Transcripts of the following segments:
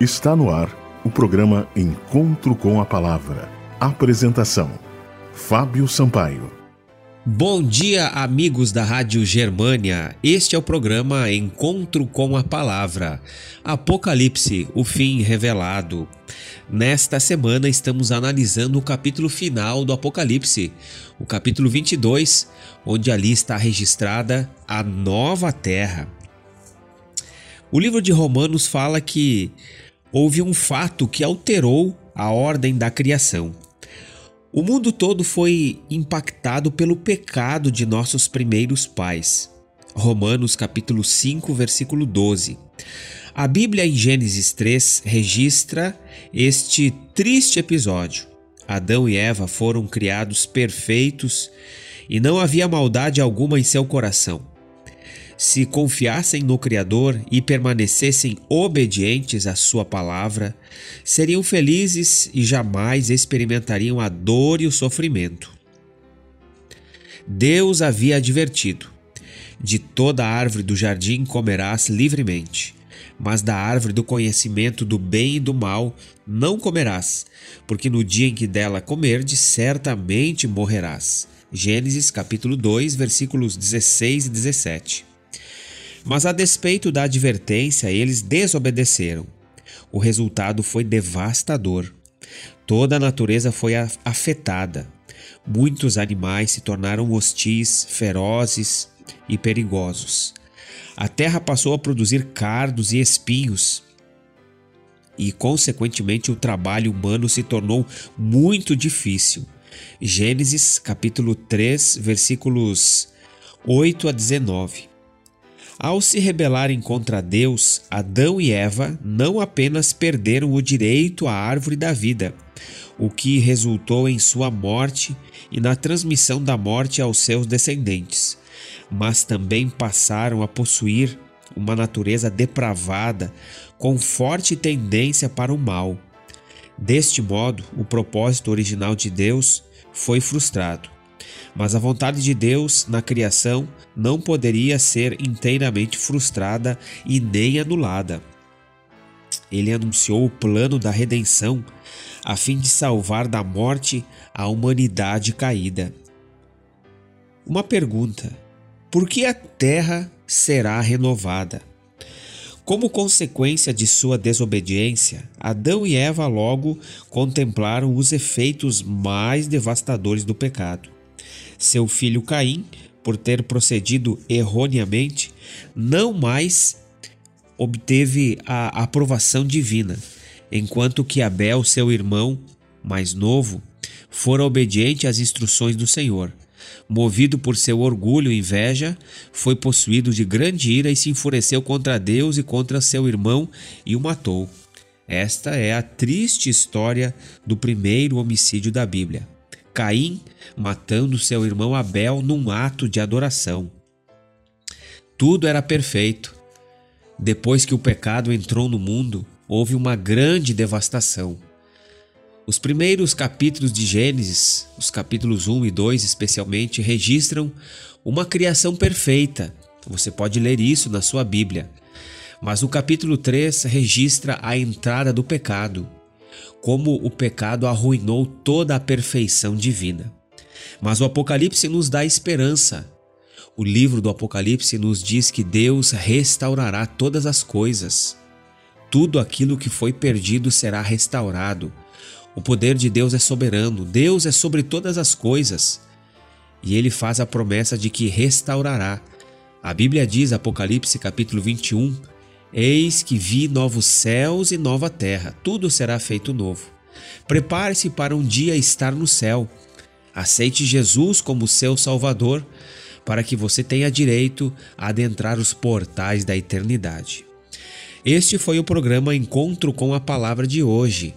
Está no ar o programa Encontro com a Palavra. Apresentação: Fábio Sampaio. Bom dia, amigos da Rádio Germânia. Este é o programa Encontro com a Palavra. Apocalipse, o fim revelado. Nesta semana estamos analisando o capítulo final do Apocalipse, o capítulo 22, onde ali está registrada a nova terra. O livro de Romanos fala que houve um fato que alterou a ordem da criação. O mundo todo foi impactado pelo pecado de nossos primeiros pais. Romanos capítulo 5, versículo 12. A Bíblia em Gênesis 3 registra este triste episódio. Adão e Eva foram criados perfeitos e não havia maldade alguma em seu coração se confiassem no Criador e permanecessem obedientes à Sua palavra, seriam felizes e jamais experimentariam a dor e o sofrimento. Deus havia advertido: De toda árvore do jardim comerás livremente, mas da árvore do conhecimento do bem e do mal não comerás, porque no dia em que dela comerdes, certamente morrerás. Gênesis capítulo 2, versículos 16 e 17. Mas a despeito da advertência, eles desobedeceram. O resultado foi devastador. Toda a natureza foi afetada. Muitos animais se tornaram hostis, ferozes e perigosos. A terra passou a produzir cardos e espinhos, e, consequentemente, o trabalho humano se tornou muito difícil. Gênesis capítulo 3, versículos 8 a 19. Ao se rebelarem contra Deus, Adão e Eva não apenas perderam o direito à árvore da vida, o que resultou em sua morte e na transmissão da morte aos seus descendentes, mas também passaram a possuir uma natureza depravada com forte tendência para o mal. Deste modo, o propósito original de Deus foi frustrado. Mas a vontade de Deus na criação não poderia ser inteiramente frustrada e nem anulada. Ele anunciou o plano da redenção a fim de salvar da morte a humanidade caída. Uma pergunta: por que a terra será renovada? Como consequência de sua desobediência, Adão e Eva logo contemplaram os efeitos mais devastadores do pecado. Seu filho Caim, por ter procedido erroneamente, não mais obteve a aprovação divina, enquanto que Abel, seu irmão mais novo, fora obediente às instruções do Senhor. Movido por seu orgulho e inveja, foi possuído de grande ira e se enfureceu contra Deus e contra seu irmão e o matou. Esta é a triste história do primeiro homicídio da Bíblia. Caim matando seu irmão Abel num ato de adoração. Tudo era perfeito. Depois que o pecado entrou no mundo, houve uma grande devastação. Os primeiros capítulos de Gênesis, os capítulos 1 e 2 especialmente, registram uma criação perfeita. Você pode ler isso na sua Bíblia. Mas o capítulo 3 registra a entrada do pecado como o pecado arruinou toda a perfeição divina. Mas o Apocalipse nos dá esperança. O livro do Apocalipse nos diz que Deus restaurará todas as coisas. Tudo aquilo que foi perdido será restaurado. O poder de Deus é soberano, Deus é sobre todas as coisas. E ele faz a promessa de que restaurará. A Bíblia diz, Apocalipse capítulo 21, Eis que vi novos céus e nova terra, tudo será feito novo. Prepare-se para um dia estar no céu. Aceite Jesus como seu Salvador, para que você tenha direito a adentrar os portais da eternidade. Este foi o programa Encontro com a Palavra de hoje.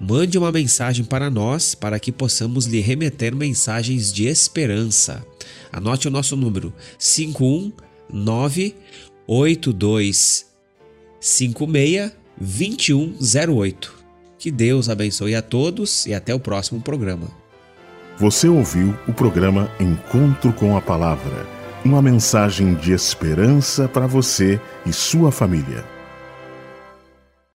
Mande uma mensagem para nós para que possamos lhe remeter mensagens de esperança. Anote o nosso número: 519 82 56 2108. Que Deus abençoe a todos e até o próximo programa. Você ouviu o programa Encontro com a Palavra uma mensagem de esperança para você e sua família.